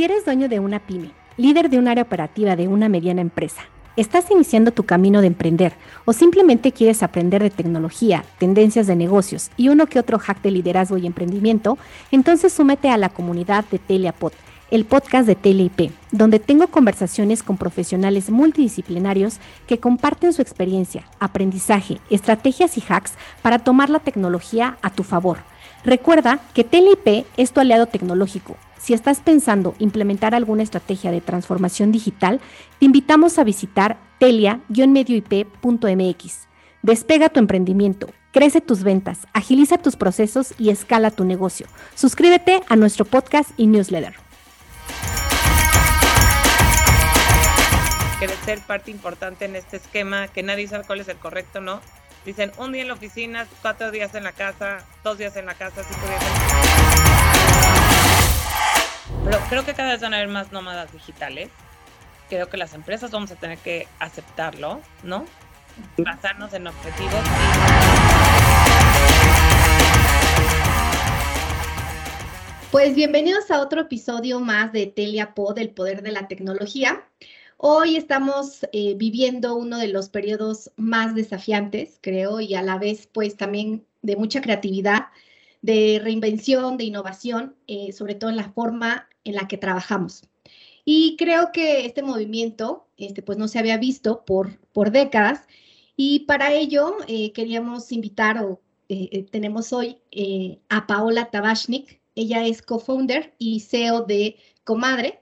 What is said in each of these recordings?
Si eres dueño de una pyme, líder de un área operativa de una mediana empresa, estás iniciando tu camino de emprender o simplemente quieres aprender de tecnología, tendencias de negocios y uno que otro hack de liderazgo y emprendimiento, entonces súmete a la comunidad de Teliapod, el podcast de TeleIP, donde tengo conversaciones con profesionales multidisciplinarios que comparten su experiencia, aprendizaje, estrategias y hacks para tomar la tecnología a tu favor. Recuerda que TeleIP es tu aliado tecnológico si estás pensando implementar alguna estrategia de transformación digital, te invitamos a visitar telia-medioip.mx. Despega tu emprendimiento, crece tus ventas, agiliza tus procesos y escala tu negocio. Suscríbete a nuestro podcast y newsletter. Quiere ser parte importante en este esquema, que nadie sabe cuál es el correcto, ¿no? Dicen un día en la oficina, cuatro días en la casa, dos días en la casa, cinco días en la casa. Pero creo que cada vez van a haber más nómadas digitales. Creo que las empresas vamos a tener que aceptarlo, ¿no? Basarnos en objetivos. Pues bienvenidos a otro episodio más de Telia Pod, el poder de la tecnología. Hoy estamos eh, viviendo uno de los periodos más desafiantes, creo, y a la vez, pues también de mucha creatividad, de reinvención, de innovación, eh, sobre todo en la forma en la que trabajamos. Y creo que este movimiento, este, pues no se había visto por, por décadas. Y para ello eh, queríamos invitar, o eh, eh, tenemos hoy a Paola Tabashnik. Ella es co-founder y CEO de Comadre.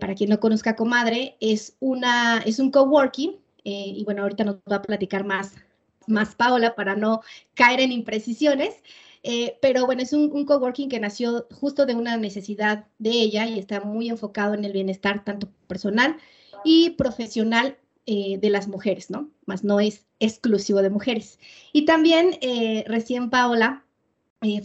Para quien no conozca Comadre, es, una, es un coworking. y bueno, ahorita nos va a platicar más, más Paola para no caer en imprecisiones. Eh, pero bueno, es un, coworking que nació justo de una necesidad de ella y está muy enfocado en el bienestar tanto personal y profesional eh, de las mujeres, ¿no? Más no es exclusivo de mujeres. Y también eh, recién Paola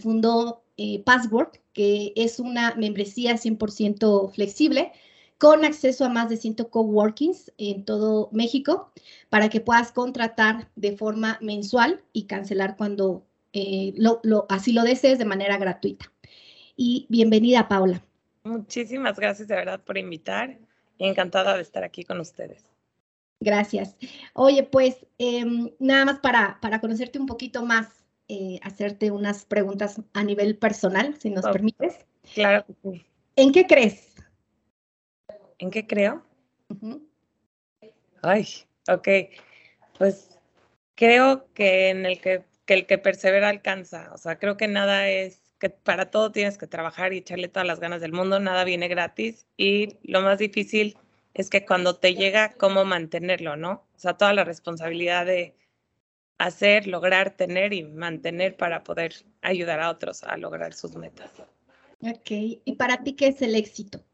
fundó Password, que es una membresía 100% flexible con acceso a más de 100 coworkings en todo México para que puedas contratar de forma mensual y cancelar cuando eh, lo, así lo desees de manera gratuita. Y bienvenida, Paula. Muchísimas gracias de verdad por invitar y encantada de estar aquí con ustedes. Gracias. Oye, pues em, nada más para, para conocerte un poquito más, eh, hacerte unas preguntas a nivel personal, si nos permites. Claro ¿En qué crees? ¿En qué creo? Ay, ok. Pues creo que en el que que el que persevera alcanza. O sea, creo que nada es, que para todo tienes que trabajar y echarle todas las ganas del mundo, nada viene gratis y lo más difícil es que cuando te llega, cómo mantenerlo, ¿no? O sea, toda la responsabilidad de hacer, lograr, tener y mantener para poder ayudar a otros a lograr sus metas. Ok, ¿y para ti qué es el éxito?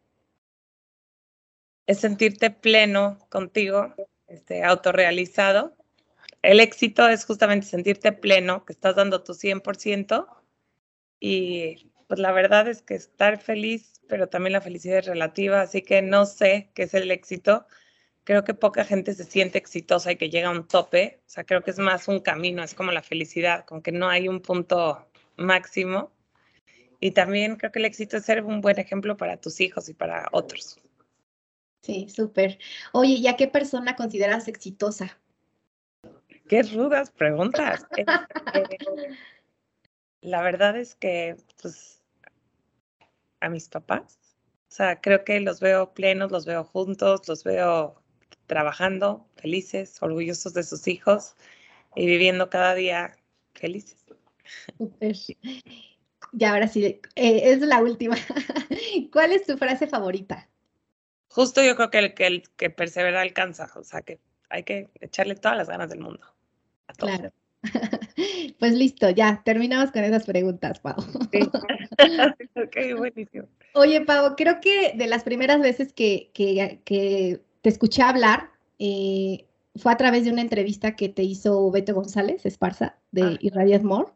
Es sentirte pleno contigo, este, autorrealizado el éxito es justamente sentirte pleno, que estás dando tu 100% y pues la verdad es que estar feliz, pero también la felicidad es relativa, así que no sé qué es el éxito. Creo que poca gente se siente exitosa y que llega a un tope, o sea, creo que es más un camino, es como la felicidad, con que no hay un punto máximo. Y también creo que el éxito es ser un buen ejemplo para tus hijos y para otros. Sí, súper. Oye, ¿y a qué persona consideras exitosa? Qué rudas preguntas. Este, la verdad es que, pues, a mis papás, o sea, creo que los veo plenos, los veo juntos, los veo trabajando, felices, orgullosos de sus hijos y viviendo cada día felices. Ya, ahora sí, eh, es la última. ¿Cuál es tu frase favorita? Justo yo creo que el que, el que persevera alcanza, o sea, que hay que echarle todas las ganas del mundo. Claro. Pues listo, ya, terminamos con esas preguntas, Pau. ok, buenísimo. Oye, Pau, creo que de las primeras veces que, que, te escuché hablar eh, fue a través de una entrevista que te hizo Beto González Esparza de ah. Irradias More.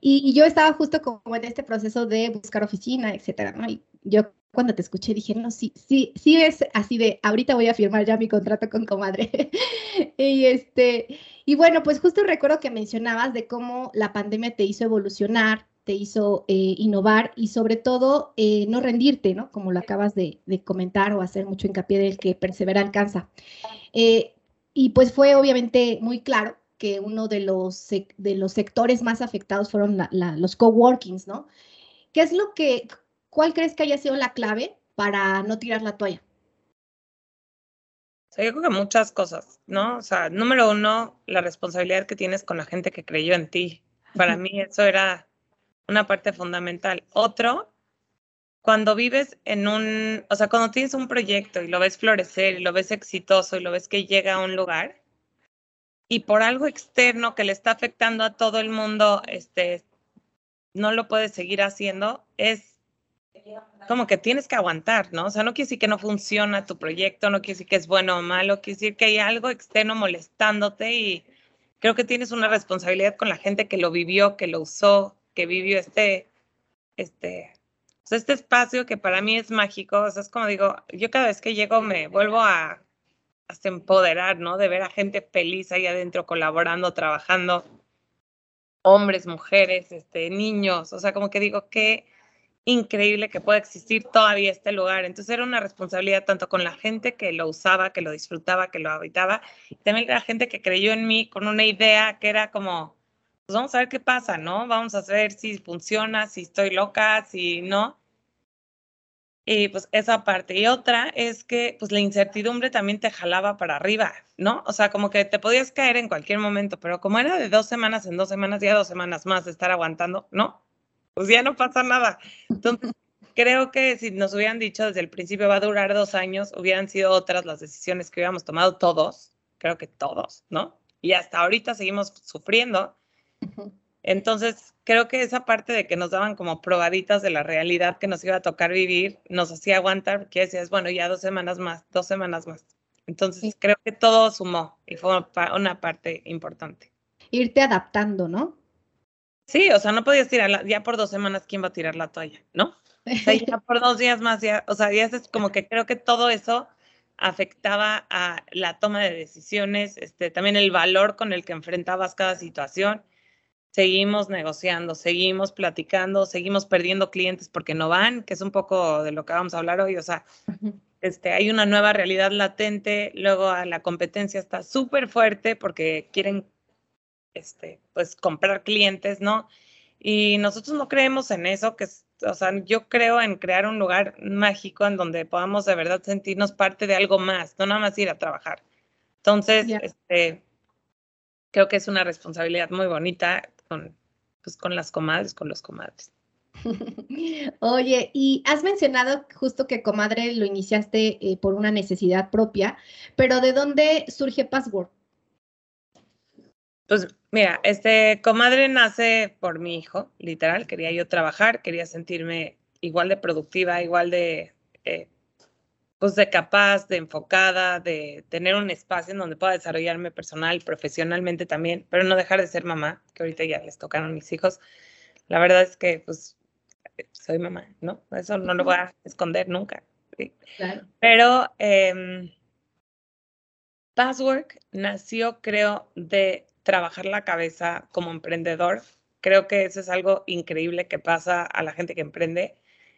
Y, yo estaba justo como en este proceso de buscar oficina, etcétera, ¿no? Y yo cuando te escuché dije, no, sí, sí, sí es así de, ahorita voy a firmar ya mi contrato con comadre. y este, y bueno, pues justo recuerdo que mencionabas de cómo la pandemia te hizo evolucionar te hizo eh, innovar y sobre todo eh, no rendirte, ¿no? Como lo acabas de, comentar o hacer mucho hincapié del que persevera alcanza. Eh, y pues fue obviamente muy claro que uno de los, de los sectores más afectados fueron los coworkings, ¿no? ¿Qué es lo que, cuál crees que haya sido la clave para no tirar la toalla? yo creo que muchas cosas, ¿no? O sea, número uno, la responsabilidad que tienes con la gente que creyó en ti. Para mí eso era una parte fundamental. Otro, cuando vives en un, o sea, cuando tienes un proyecto y lo ves florecer y lo ves exitoso y lo ves que llega a un lugar y por algo externo que le está afectando a todo el mundo, este, no lo puedes seguir haciendo, es como que tienes que aguantar, ¿no? O sea, no quiere decir que no funciona tu proyecto, no quiere decir que es bueno o malo, quiere decir que hay algo externo molestándote y creo que tienes una responsabilidad con la gente que lo vivió, que lo usó, que vivió este, este, pues este espacio que para mí es mágico. O sea, es como digo, yo cada vez que llego me vuelvo a empoderar, ¿no? De ver a gente feliz ahí adentro, colaborando, trabajando, hombres, mujeres, este, niños, o sea, como que digo, que increíble que pueda existir todavía este lugar. Entonces era una responsabilidad tanto con la gente que lo usaba, que lo disfrutaba, que lo habitaba, y también la gente que creyó en mí con una idea que era como, pues vamos a ver qué pasa, ¿no? Vamos a ver si funciona, si estoy loca, si no. Y pues esa parte. Y otra es que pues la incertidumbre también te jalaba para arriba, ¿no? O sea, como que te podías caer en cualquier momento, pero como era de dos semanas en dos semanas, ya dos semanas más de estar aguantando, ¿no? Pues ya no pasa nada. Entonces, creo que si nos hubieran dicho desde el principio va a durar dos años, hubieran sido otras las decisiones que hubiéramos tomado todos, creo que todos, ¿no? Y hasta ahorita seguimos sufriendo. Entonces, creo que esa parte de que nos daban como probaditas de la realidad que nos iba a tocar vivir, nos hacía aguantar, porque decías, bueno, ya dos semanas más, dos semanas más. Entonces, creo que todo sumó y fue una parte importante. Irte adaptando, ¿no? Sí, o sea, no podías tirar ya por dos semanas, ¿quién va a tirar la toalla? ¿No? O sea, ya por dos días más, ya, o sea, ya es como que creo que todo eso afectaba a la toma de decisiones, este, también el valor con el que enfrentabas cada situación. Seguimos negociando, seguimos platicando, seguimos perdiendo clientes porque no van, que es un poco de lo que vamos a hablar hoy. O sea, este, hay una nueva realidad latente, luego la competencia está súper fuerte porque quieren este, pues comprar clientes, ¿no? Y nosotros no creemos en eso, que o sea, yo creo en crear un lugar mágico en donde podamos de verdad sentirnos parte de algo más, no nada más ir a trabajar. Entonces, este, creo que es una responsabilidad muy bonita con, pues, con las comadres, con los comadres. Oye, y has mencionado justo que comadre lo iniciaste eh, por una necesidad propia, pero ¿de dónde surge Password? Pues mira, este comadre nace por mi hijo, literal. Quería yo trabajar, quería sentirme igual de productiva, igual de, eh, pues de capaz, de enfocada, de tener un espacio en donde pueda desarrollarme personal, profesionalmente también, pero no dejar de ser mamá, que ahorita ya les tocaron mis hijos. La verdad es que, pues, soy mamá, ¿no? Eso no lo voy a esconder nunca. Claro. Pero eh, Passwork nació, creo, de trabajar la cabeza como emprendedor. Creo que eso es algo increíble que pasa a la gente que emprende.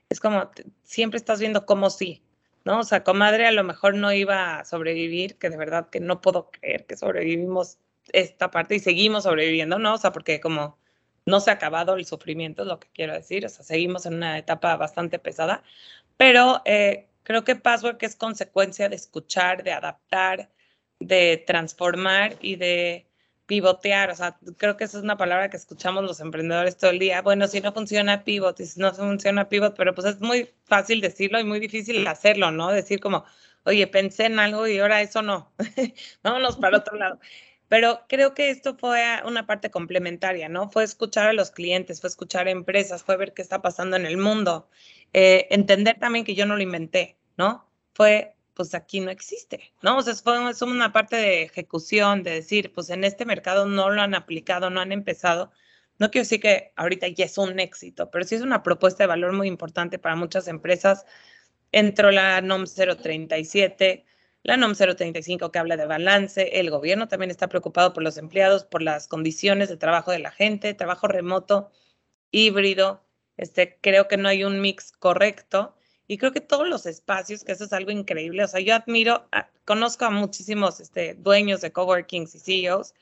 Es como siempre estás viendo cómo sí, ¿no? O sea, comadre a lo mejor no iba a sobrevivir, que de verdad que no puedo creer que sobrevivimos esta parte y seguimos sobreviviendo, ¿no? O sea, porque como no se ha acabado el sufrimiento, es lo que quiero decir, o sea, seguimos en una etapa bastante pesada, pero eh, creo que Password que es consecuencia de escuchar, de adaptar, de transformar y de pivotear, o sea, creo que esa es una palabra que escuchamos los emprendedores todo el día. Bueno, si no funciona pivot, y si no funciona pivot, pero pues es muy fácil decirlo y muy difícil hacerlo, ¿no? Decir como, oye, pensé en algo y ahora eso no, vámonos para otro lado. Pero creo que esto fue una parte complementaria, ¿no? Fue escuchar a los clientes, fue escuchar a empresas, fue ver qué está pasando en el mundo, eh, entender también que yo no lo inventé, ¿no? Fue pues aquí no existe, ¿no? O sea, es una parte de ejecución, de decir, pues en este mercado no lo han aplicado, no han empezado. No quiero decir que ahorita ya es un éxito, pero sí es una propuesta de valor muy importante para muchas empresas. Entró la NOM 037, la NOM 035 que habla de balance, el gobierno también está preocupado por los empleados, por las condiciones de trabajo de la gente, trabajo remoto. híbrido. Este, creo que no hay un mix correcto. Y creo que todos los espacios, que eso es algo increíble. O sea, yo admiro, conozco a muchísimos este, dueños de coworkings y CEOs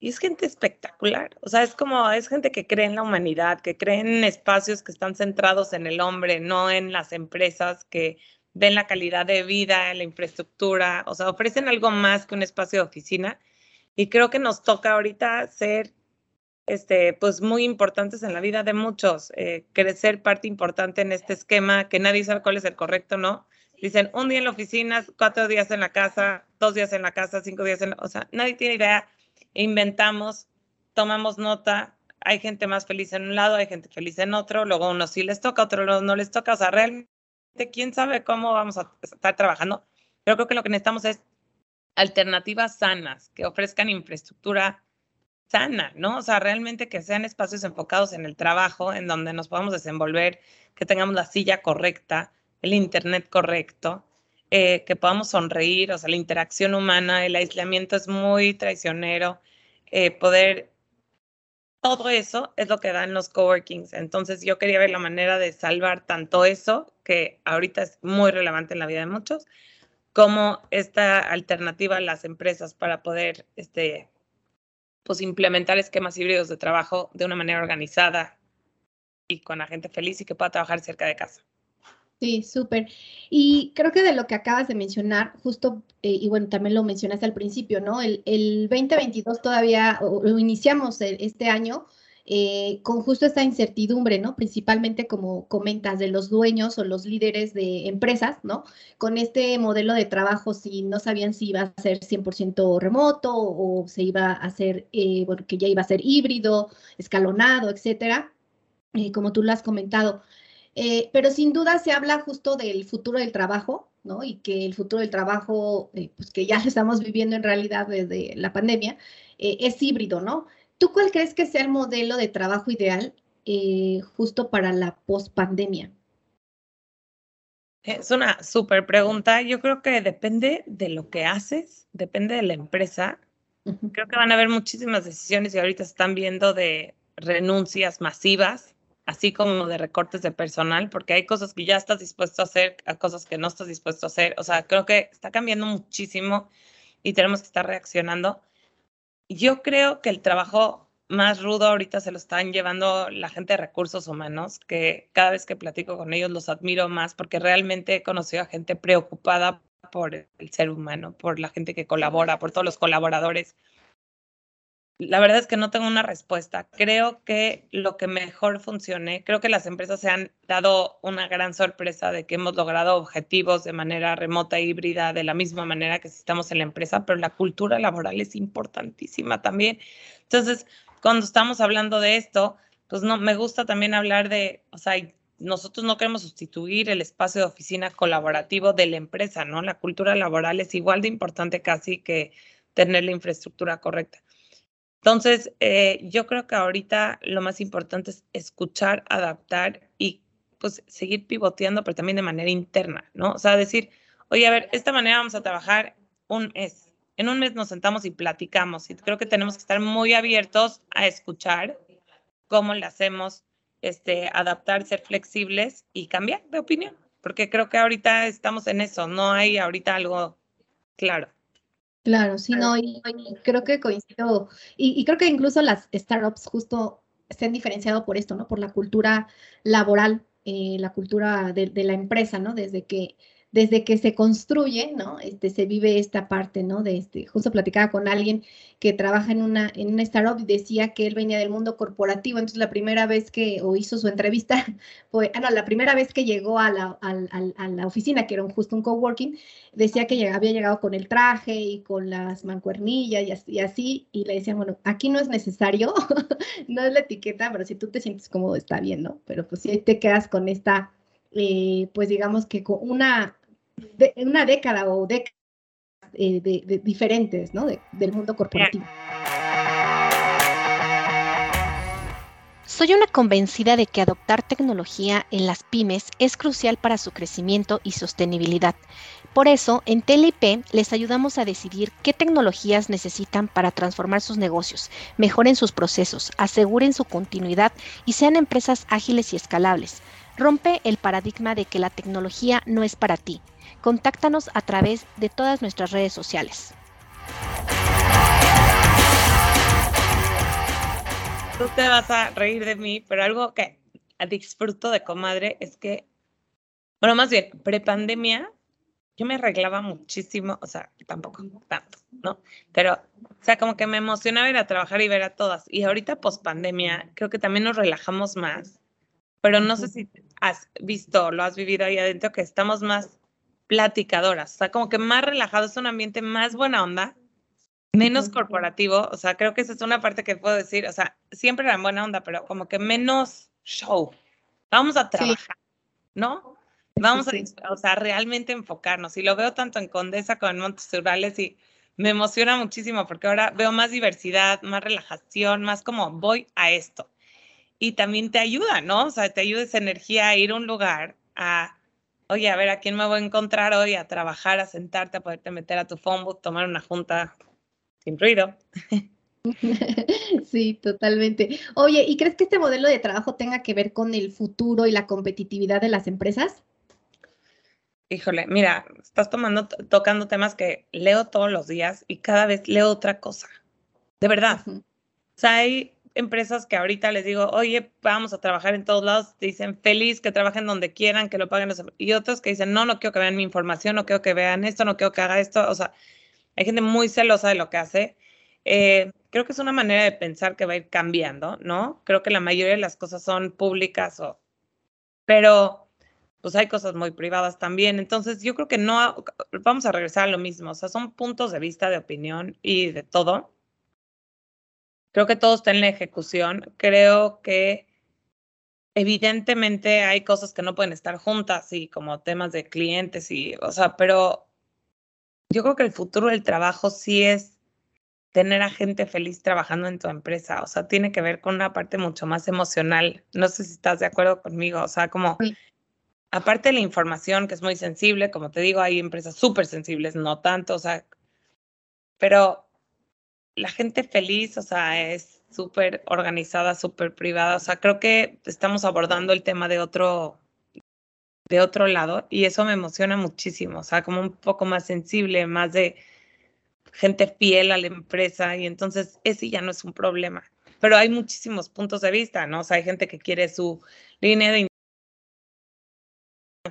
y es gente espectacular. O sea, es como, es gente que cree en la humanidad, que cree en espacios que están centrados en el hombre, no en las empresas que ven la calidad de vida, la infraestructura. O sea, ofrecen algo más que un espacio de oficina. Y creo que nos toca ahorita ser, este, pues, muy importantes en la vida de muchos, eh, crecer parte importante en este esquema que nadie sabe cuál es el correcto, ¿no? Dicen un día en la oficina, cuatro días en la casa, dos días en la casa, cinco días en la... O sea, nadie tiene idea inventamos, tomamos nota, hay gente más feliz en un lado, hay gente feliz en otro, luego uno sí les toca, otro no les toca, o sea, realmente quién sabe cómo vamos a estar trabajando, pero creo que lo que necesitamos es alternativas sanas que ofrezcan infraestructura sana, ¿no? O sea, realmente que sean espacios enfocados en el trabajo, en donde nos podamos desenvolver, que tengamos la silla correcta, el internet correcto, eh, que podamos sonreír, o sea, la interacción humana, el aislamiento es muy traicionero, eh, poder, todo eso es lo que dan los coworkings. Entonces yo quería ver la manera de salvar tanto eso, que ahorita es muy relevante en la vida de muchos, como esta alternativa a las empresas para poder, este, pues implementar esquemas híbridos de trabajo de una manera organizada y con la gente feliz y que pueda trabajar cerca de casa. Sí, súper. Y creo que de lo que acabas de mencionar, justo, eh, y bueno, también lo mencionaste al principio, ¿no? El, el 2022 todavía, o, iniciamos este año eh, con justo esta incertidumbre, ¿no? Principalmente, como comentas, de los dueños o los líderes de empresas, ¿no? Con este modelo de trabajo, si no sabían si iba a ser 100% remoto o se iba a hacer, eh, bueno, que ya iba a ser híbrido, escalonado, etcétera, como tú lo has comentado. Eh, pero sin duda se habla justo del futuro del trabajo, ¿no? Y que el futuro del trabajo, eh, pues que ya lo estamos viviendo en realidad desde la pandemia, eh, es híbrido, ¿no? ¿Tú cuál crees que sea el modelo de trabajo ideal justo para la post-pandemia? Es una súper pregunta. Yo creo que depende de lo que haces, depende de la empresa. Creo que van a haber muchísimas decisiones y ahorita están viendo de renuncias masivas así como de recortes de personal, porque hay cosas que ya estás dispuesto a hacer, a cosas que no estás dispuesto a hacer. O sea, creo que está cambiando muchísimo y tenemos que estar reaccionando. Yo creo que el trabajo más rudo ahorita se lo están llevando la gente de recursos humanos, que cada vez que platico con ellos los admiro más porque realmente he conocido a gente preocupada por el ser humano, por la gente que colabora, por todos los colaboradores la verdad es que no tengo una respuesta. Creo que lo que mejor funcione, creo que las empresas se han dado una gran sorpresa de que hemos logrado objetivos de manera remota e híbrida de la misma manera que si estamos en la empresa, pero la cultura laboral es importantísima también. Entonces, cuando estamos hablando de esto, pues no, me gusta también hablar de, o sea, nosotros no queremos sustituir el espacio de oficina colaborativo de la empresa, ¿no? La cultura laboral es igual de importante casi que tener la infraestructura correcta. Entonces, eh, yo creo que ahorita lo más importante es escuchar, adaptar y pues seguir pivoteando, pero también de manera interna, ¿no? O sea, decir, oye, a ver, esta manera vamos a trabajar un mes. En un mes nos sentamos y platicamos y creo que tenemos que estar muy abiertos a escuchar cómo le hacemos, este, adaptar, ser flexibles y cambiar de opinión, porque creo que ahorita estamos en eso, no hay ahorita algo claro. Claro, sí, no, y, creo que coincido, y, creo que incluso las startups justo se han diferenciado por esto, ¿no? Por la cultura laboral, eh, la cultura de, de, la empresa, ¿no? Desde que desde que se construye, ¿no? Este, se vive esta parte, ¿no? De este, justo platicaba con alguien que trabaja en una, en una startup y decía que él venía del mundo corporativo, entonces la primera vez que, o hizo su entrevista, fue, ah, no, la primera vez que llegó a la, a, la oficina, que era justo un coworking, decía que había llegado con el traje y con las mancuernillas y así, y así, y le decían, bueno, aquí no es necesario, no es la etiqueta, pero si tú te sientes cómodo está bien, ¿no? Pero pues si te quedas con esta, eh, pues digamos que con una de, una década o décadas eh, de, diferentes ¿no? del mundo corporativo. Soy una convencida de que adoptar tecnología en las pymes es crucial para su crecimiento y sostenibilidad, Por eso, en TLP les ayudamos a decidir qué tecnologías necesitan para transformar sus negocios, mejoren sus procesos, aseguren su continuidad y sean empresas ágiles y escalables. Rompe el paradigma de que la tecnología no es para ti. Contáctanos a través de todas nuestras redes sociales. Tú te vas a reír de mí, pero algo que disfruto de comadre es que, bueno, más bien, prepandemia, yo me arreglaba muchísimo, o sea, tampoco tanto, ¿no? Pero, o sea, como que me emocionaba ir a trabajar y ver a todas. Y ahorita, post pandemia, creo que también nos relajamos más. Pero no sé si has visto, lo has vivido ahí adentro, que estamos más platicadoras, o sea, como que más relajado, es un ambiente más buena onda, menos corporativo, o sea, creo que esa es una parte que puedo decir, o sea, siempre era buena onda, pero como que menos show. Vamos a trabajar, ¿no? Vamos a, o sea, realmente enfocarnos. Y lo veo tanto en Condesa como en Montes Urales y me emociona muchísimo porque ahora veo más diversidad, más relajación, más como voy a esto. Y también te ayuda, ¿no? O sea, te ayuda esa energía a ir a un lugar, a, oye, a ver, ¿a quién me voy a encontrar hoy? A trabajar, a sentarte, a poderte meter a tu phone booth, tomar una junta sin ruido. Sí, totalmente. Oye, ¿y crees que este modelo de trabajo tenga que ver con el futuro y la competitividad de las empresas? Híjole, mira, estás tomando, tocando temas que leo todos los días y cada vez leo otra cosa. De verdad. O sea, hay empresas que ahorita les digo, oye, vamos a trabajar en todos lados, dicen feliz, que trabajen donde quieran, que lo paguen. Y otros que dicen, no, no quiero que vean mi información, no quiero que vean esto, no quiero que haga esto. O sea, hay gente muy celosa de lo que hace. Eh, creo que es una manera de pensar que va a ir cambiando, ¿no? Creo que la mayoría de las cosas son públicas o... Pero pues hay cosas muy privadas también. Entonces, yo creo que no, vamos a regresar a lo mismo, o sea, son puntos de vista, de opinión y de todo. Creo que todo está en la ejecución. Creo que evidentemente hay cosas que no pueden estar juntas y como temas de clientes y, o sea, pero yo creo que el futuro del trabajo sí es tener a gente feliz trabajando en tu empresa, o sea, tiene que ver con una parte mucho más emocional. No sé si estás de acuerdo conmigo, o sea, como aparte de la información que es muy sensible, como te digo, hay empresas súper sensibles, no tanto, o sea, pero la gente feliz, o sea, es súper organizada, súper privada, o sea, creo que estamos abordando el tema de otro, de otro lado y eso me emociona muchísimo, o sea, como un poco más sensible, más de gente fiel a la empresa y entonces ese ya no es un problema. Pero hay muchísimos puntos de vista, ¿no? O sea, hay gente que quiere su línea de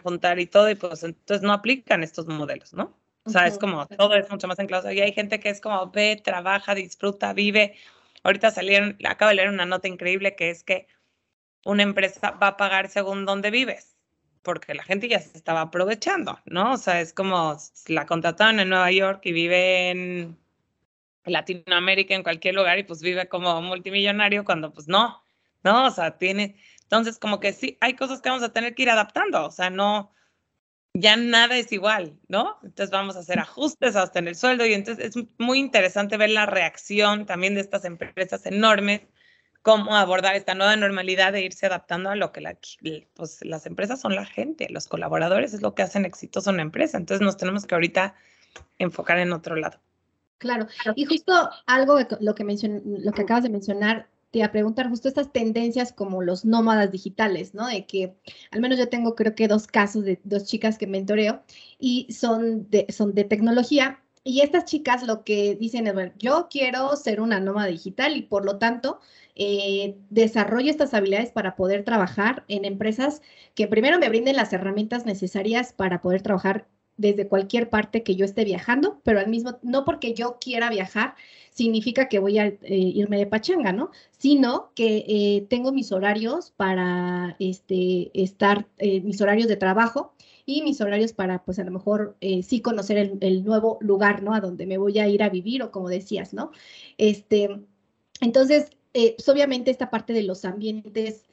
juntar y todo, y pues entonces no aplican estos modelos, ¿no? O sea, es como todo es mucho más enclaustrado. Y hay gente que es como ve, trabaja, disfruta, vive. Ahorita salieron, acabo de leer una nota increíble que es que una empresa va a pagar según dónde vives, porque la gente ya se estaba aprovechando, ¿no? O sea, es como la contrataron en Nueva York y vive en Latinoamérica, en cualquier lugar, y pues vive como multimillonario cuando pues no, ¿no? O sea, tiene, entonces, como que sí, hay cosas que vamos a tener que ir adaptando, o sea, no, ya nada es igual, ¿no? Entonces vamos a hacer ajustes hasta en el sueldo y entonces es muy interesante ver la reacción también de estas empresas enormes, cómo abordar esta nueva normalidad de irse adaptando a lo que la, pues, las empresas son la gente, los colaboradores es lo que hacen exitoso una empresa, entonces nos tenemos que ahorita enfocar en otro lado. Claro, y justo algo, lo que, lo que acabas de mencionar, te iba a preguntar justo estas tendencias como los nómadas digitales, ¿no? De que al menos yo tengo creo que dos casos de dos chicas que mentoreo y son de, son de tecnología. Y estas chicas lo que dicen es, bueno, yo quiero ser una nómada digital y por lo tanto eh, desarrollo estas habilidades para poder trabajar en empresas que primero me brinden las herramientas necesarias para poder trabajar desde cualquier parte que yo esté viajando, pero al mismo, no porque yo quiera viajar, significa que voy a eh, irme de pachanga, ¿no? Sino que eh, tengo mis horarios para este, estar, eh, mis horarios de trabajo y mis horarios para, pues a lo mejor sí conocer el, el, nuevo lugar, ¿no? A donde me voy a ir a vivir o como decías, ¿no? Este, entonces, pues obviamente esta parte de los ambientes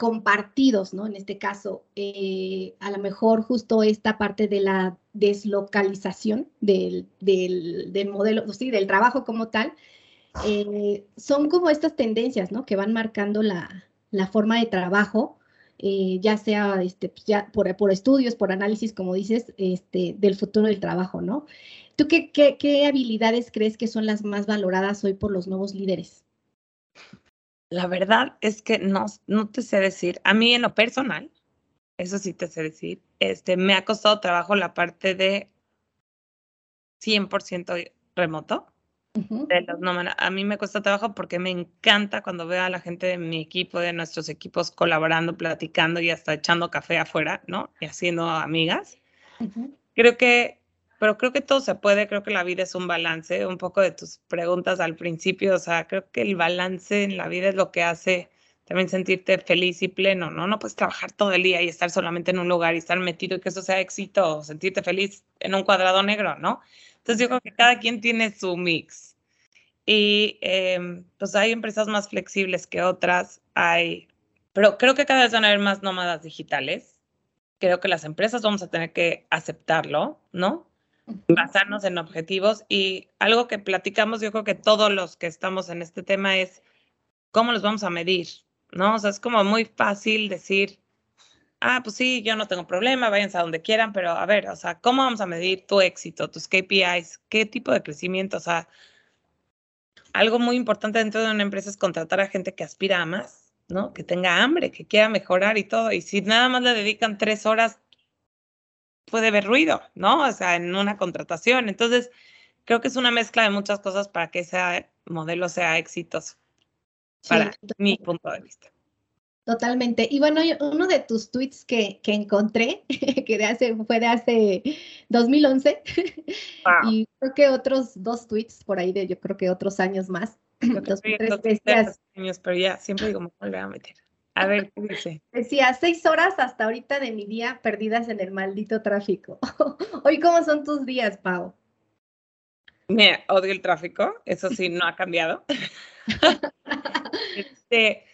compartidos, ¿no? En este caso, eh, a lo mejor justo esta parte de la deslocalización del, del, modelo, sí, del trabajo como tal, eh, son como estas tendencias, ¿no? Que van marcando la, la forma de trabajo eh, ya sea este, pues, ya por, por, estudios, por análisis, como dices, este, del futuro del trabajo, ¿no? ¿Tú qué, qué, qué habilidades crees que son las más valoradas hoy por los nuevos líderes? La verdad es que no, no te sé decir. A mí en lo personal, eso sí te sé decir, este, me ha costado trabajo la parte de 100% remoto. de los A mí me cuesta trabajo porque me encanta cuando veo a la gente de mi equipo, de nuestros equipos colaborando, platicando y hasta echando café afuera, ¿no? Y haciendo amigas. Creo que pero creo que todo se puede, creo que la vida es un balance, un poco de tus preguntas al principio, o sea, creo que el balance en la vida es lo que hace también sentirte feliz y pleno, ¿no? No puedes trabajar todo el día y estar solamente en un lugar y estar metido y que eso sea éxito, sentirte feliz en un cuadrado negro, ¿no? Entonces yo creo que cada quien tiene su mix. Y em, pues hay empresas más flexibles que otras, hay, pero creo que cada vez van a haber más nómadas digitales. Creo que las empresas vamos a tener que aceptarlo, ¿no? Basarnos en objetivos y algo que platicamos, yo creo que todos los que estamos en este tema es cómo los vamos a medir, ¿no? O sea, es como muy fácil decir, ah, pues sí, yo no tengo problema, váyanse a donde quieran, pero a ver, o sea, ¿cómo vamos a medir tu éxito, tus KPIs? ¿Qué tipo de crecimiento? O sea, algo muy importante dentro de una empresa es contratar a gente que aspira a más, ¿no? Que tenga hambre, que quiera mejorar y todo. Y si nada más le dedican tres horas puede haber ruido, ¿no? O sea, en una contratación. Entonces, creo que es una mezcla de muchas cosas para que ese modelo sea exitoso, para mi punto de vista. Totalmente. Y bueno, uno de tus tweets que, que encontré, que de hace, fue de hace 2011, y creo que otros dos tweets por ahí de yo creo que otros años más. Yo dos, tres años, pero ya siempre digo, me voy a meter. A ver, ¿qué dice? Decía, seis horas hasta ahorita de mi día perdidas en el maldito tráfico. Hoy, ¿cómo son tus días, Pau? Me odio el tráfico, eso sí, no ha cambiado. este,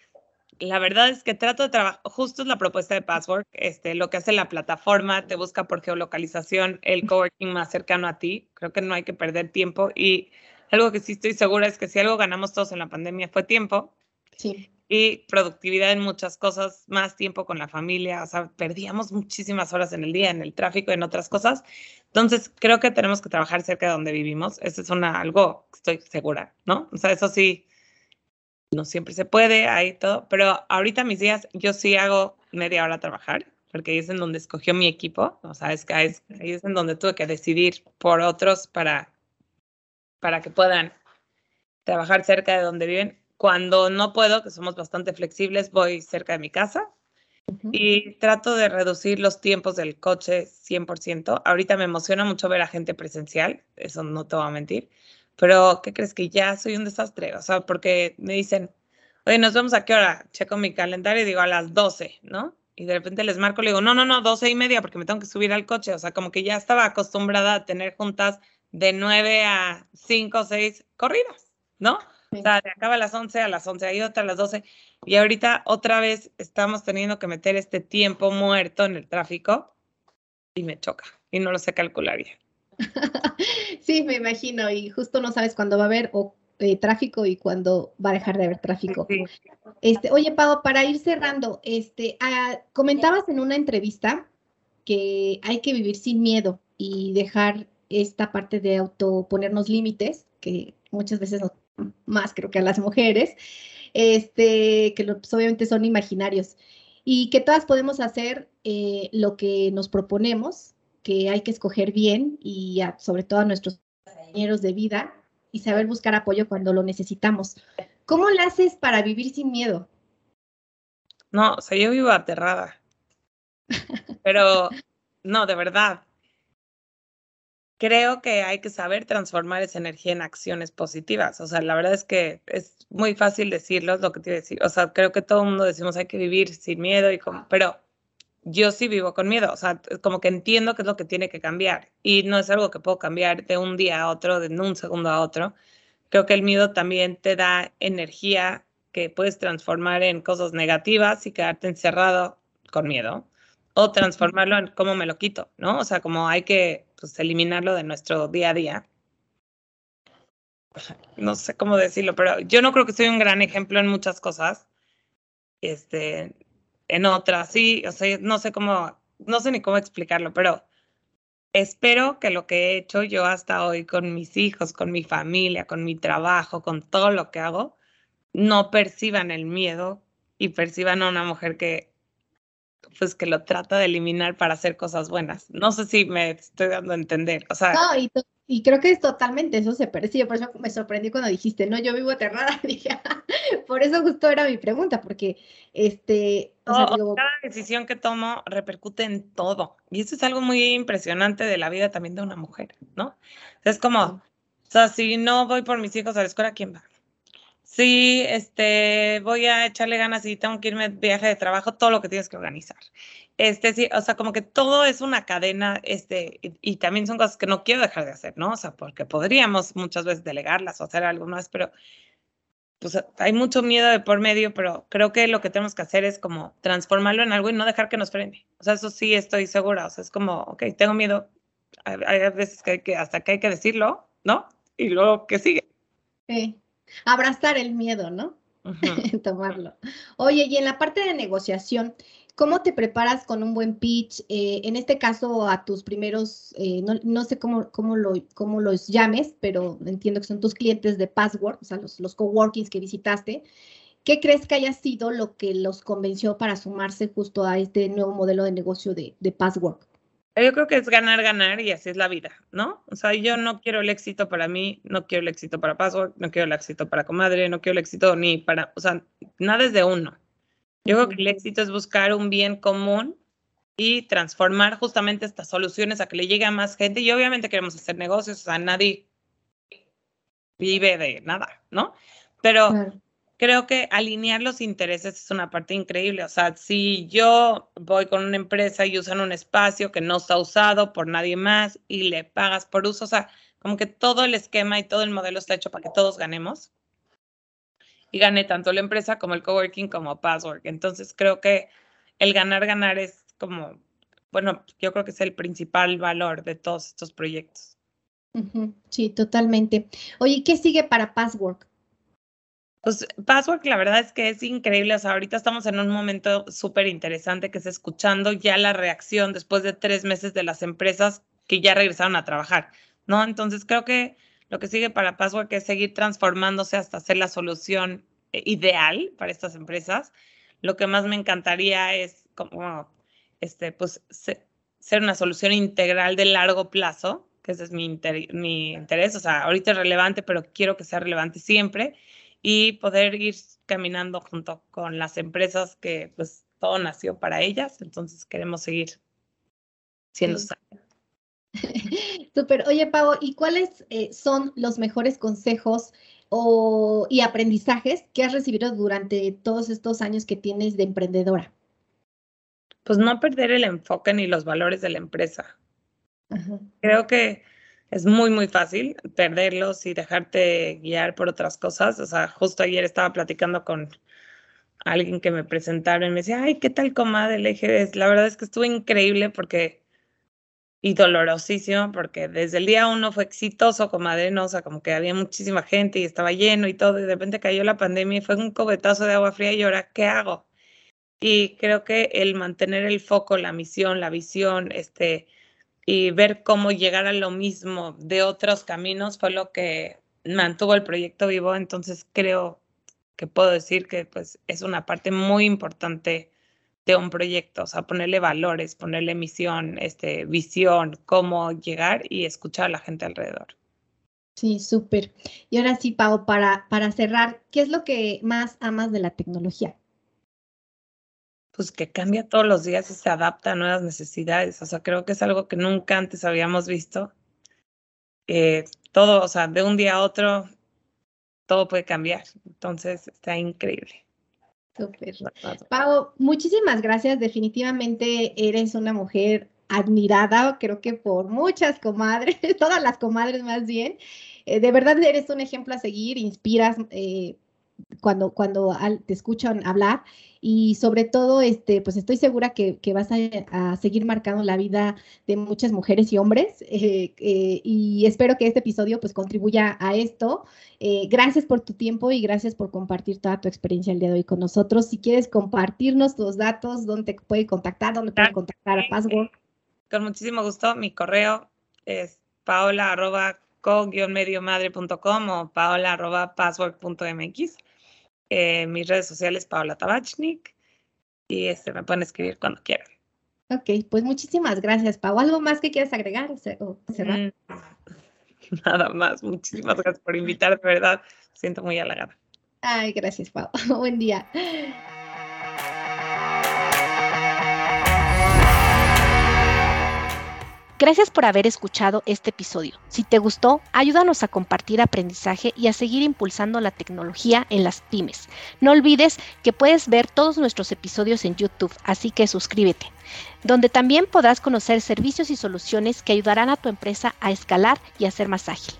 la verdad es que trato de trabajar, justo es la propuesta de Password, este, lo que hace la plataforma, te busca por geolocalización el coworking más cercano a ti. Creo que no hay que perder tiempo y algo que sí estoy segura es que si algo ganamos todos en la pandemia fue tiempo. Sí y productividad en muchas cosas, más tiempo con la familia, o sea, perdíamos muchísimas horas en el día, en el tráfico, en otras cosas. Entonces, creo que tenemos que trabajar cerca de donde vivimos. Eso es una, algo estoy segura, ¿no? O sea, eso sí, no siempre se puede, hay todo, pero ahorita mis días yo sí hago media hora trabajar, porque ahí es en donde escogió mi equipo, o sea, es que ahí es, en donde tuve que decidir por otros para, para que puedan trabajar cerca de donde viven cuando no puedo, que somos bastante flexibles, voy cerca de mi casa y trato de reducir los tiempos del coche 100%. Ahorita me emociona mucho ver a gente presencial, eso no te voy a mentir, pero ¿qué crees que ya soy un desastre? O sea, porque me dicen, oye, nos vemos a qué hora? Checo mi calendario y digo a las 12, ¿no? Y de repente les marco y le digo, no, no, no, 12 y media porque me tengo que subir al coche. O sea, como que ya estaba acostumbrada a tener juntas de 9 a 5 o 6 corridas, ¿no? O sea, de acaba a las 11, a las 11 hay otra, a las 12. Y ahorita otra vez estamos teniendo que meter este tiempo muerto en el tráfico y me choca y no lo sé calcular ya. sí, me imagino. Y justo no sabes cuándo va a haber eh, tráfico y cuándo va a dejar de haber tráfico. Este, oye, Pau, para ir cerrando, este, ah, comentabas en una entrevista que hay que vivir sin miedo y dejar esta parte de auto ponernos límites que muchas veces nos más creo que a las mujeres, este, que pues, obviamente son imaginarios, y que todas podemos hacer eh, lo que nos proponemos, que hay que escoger bien y sobre todo a nuestros compañeros de vida y saber buscar apoyo cuando lo necesitamos. ¿Cómo lo haces para vivir sin miedo? No, o sea, yo vivo aterrada. Pero no, de verdad creo que hay que saber transformar esa energía en acciones positivas. O sea, la verdad es que es muy fácil decirlo, lo que te iba a decir. O sea, creo que todo el mundo decimos hay que vivir sin miedo, y como, pero yo sí vivo con miedo. O sea, como que entiendo qué es lo que tiene que cambiar y no es algo que puedo cambiar de un día a otro, de un segundo a otro. Creo que el miedo también te da energía que puedes transformar en cosas negativas y quedarte encerrado con miedo o transformarlo en cómo me lo quito, ¿no? O sea, como hay que pues, eliminarlo de nuestro día a día. No sé cómo decirlo, pero yo no creo que soy un gran ejemplo en muchas cosas. Este, en otras, sí, o sea, no sé cómo, no sé ni cómo explicarlo, pero espero que lo que he hecho yo hasta hoy con mis hijos, con mi familia, con mi trabajo, con todo lo que hago, no perciban el miedo y perciban a una mujer que pues que lo trata de eliminar para hacer cosas buenas. No sé si me estoy dando a entender. O sea, no, y, y creo que es totalmente eso se percibe. Por eso me sorprendí cuando dijiste, no, yo vivo aterrada. Dije, por eso justo era mi pregunta, porque este. O sea, cada decisión que tomo repercute en todo. Y eso es algo muy impresionante de la vida también de una mujer, ¿no? es como, o sea, si no voy por mis hijos a la escuela, ¿quién va? Sí, este, voy a echarle ganas y tengo que irme de viaje de trabajo, todo lo que tienes que organizar. Este, sí, o sea, como que todo es una cadena, este, y, también son cosas que no quiero dejar de hacer, ¿no? O sea, porque podríamos muchas veces delegarlas o hacer algo más, pero pues hay mucho miedo de por medio, pero creo que lo que tenemos que hacer es como transformarlo en algo y no dejar que nos frene. O sea, eso sí estoy segura, o sea, es como, ok, tengo miedo, hay, hay veces que, hay que hasta que hay que decirlo, ¿no? Y luego, ¿qué sigue? Sí abrazar el miedo, ¿no? Tomarlo. Oye, y en la parte de negociación, ¿cómo te preparas con un buen pitch? Eh, en este caso, a tus primeros, eh, no, sé cómo, cómo, lo, cómo los llames, pero entiendo que son tus clientes de Password, o sea, los, los coworkings que visitaste. ¿Qué crees que haya sido lo que los convenció para sumarse justo a este nuevo modelo de negocio de, de Password? Yo creo que es ganar, ganar y así es la vida, ¿no? O sea, yo no quiero el éxito para mí, no quiero el éxito para Password, no quiero el éxito para Comadre, no quiero el éxito ni para, o sea, nada es de uno. Yo creo que el éxito es buscar un bien común y transformar justamente estas soluciones a que le llegue a más gente y obviamente queremos hacer negocios, o sea, nadie vive de nada, ¿no? Pero creo que alinear los intereses es una parte increíble. O sea, si yo voy con una empresa y usan un espacio que no está usado por nadie más y le pagas por uso, o sea, como que todo el esquema y todo el modelo está hecho para que todos ganemos. Y gane tanto la empresa como el coworking como Password. Entonces creo que el ganar, ganar es como, bueno, yo creo que es el principal valor de todos estos proyectos. Sí, totalmente. Oye, ¿qué sigue para Password? Pues Password, la verdad es que es increíble. O sea, ahorita estamos en un momento súper interesante que es escuchando ya la reacción después de tres meses de las empresas que ya regresaron a trabajar, ¿no? Entonces creo que lo que sigue para Password es seguir transformándose hasta ser la solución eh, ideal para estas empresas. Lo que más me encantaría es como, este, pues, ser una solución integral de largo plazo, que ese es mi, mi interés. O sea, ahorita es relevante, pero quiero que sea relevante siempre y poder ir caminando junto con las empresas que pues todo nació para ellas, entonces queremos seguir siendo sí. Súper. Oye, Pau, ¿y cuáles eh, son los mejores consejos o, y aprendizajes que has recibido durante todos estos años que tienes de emprendedora? Pues no perder el enfoque ni los valores de la empresa. Creo que es muy, muy fácil perderlos y dejarte guiar por otras cosas. O sea, justo ayer estaba platicando con alguien que me presentaron y me decía, ay, ¿qué tal comadre? Le dije, la verdad es que estuvo increíble porque, y dolorosísimo, porque desde el día uno fue exitoso, comadre, ¿no? O sea, como que había muchísima gente y estaba lleno y todo, y de repente cayó la pandemia y fue un cobetazo de agua fría y ahora, ¿qué hago? Y creo que el mantener el foco, la misión, la visión, este, y ver cómo llegar a lo mismo de otros caminos fue lo que mantuvo el proyecto vivo. Entonces creo que puedo decir que pues es una parte muy importante de un proyecto, o sea, ponerle valores, ponerle misión, este, visión, cómo llegar y escuchar a la gente alrededor. Sí, súper. Y ahora sí, Pau, para, para cerrar, ¿qué es lo que más amas de la tecnología? Pues que cambia todos los días y se adapta a nuevas necesidades. O sea, creo que es algo que nunca antes habíamos visto. Eh, todo, o sea, de un día a otro, todo puede cambiar. Entonces, está increíble. Súper. Pau, muchísimas gracias. Definitivamente eres una mujer admirada, creo que por muchas comadres, todas las comadres más bien. Eh, de verdad eres un ejemplo a seguir, inspiras. Eh, cuando, cuando te escuchan hablar y sobre todo, este, pues estoy segura que, vas a, seguir marcando la vida de muchas mujeres y hombres eh, eh, y espero que este episodio pues contribuya a esto. Eh, gracias por tu tiempo y gracias por compartir toda tu experiencia el día de hoy con nosotros. Si quieres compartirnos tus datos, dónde te puede contactar, dónde puede contactar a Password. Con muchísimo gusto, mi correo es paola co-mediomadre.com o paola password.mx. Eh, mis redes sociales, Paola Tabachnik, y este, me pueden escribir cuando quieran. Ok, pues muchísimas gracias, Pau. ¿Algo más que quieras agregar o cerrar? Mm, nada más, muchísimas gracias por invitar, de verdad, me siento muy halagada. Ay, gracias, Pau. Buen día. Gracias por haber escuchado este episodio. Si te gustó, ayúdanos a compartir aprendizaje y a seguir impulsando la tecnología en las pymes. No olvides que puedes ver todos nuestros episodios en YouTube, así que suscríbete, donde también podrás conocer servicios y soluciones que ayudarán a tu empresa a escalar y a ser más ágil.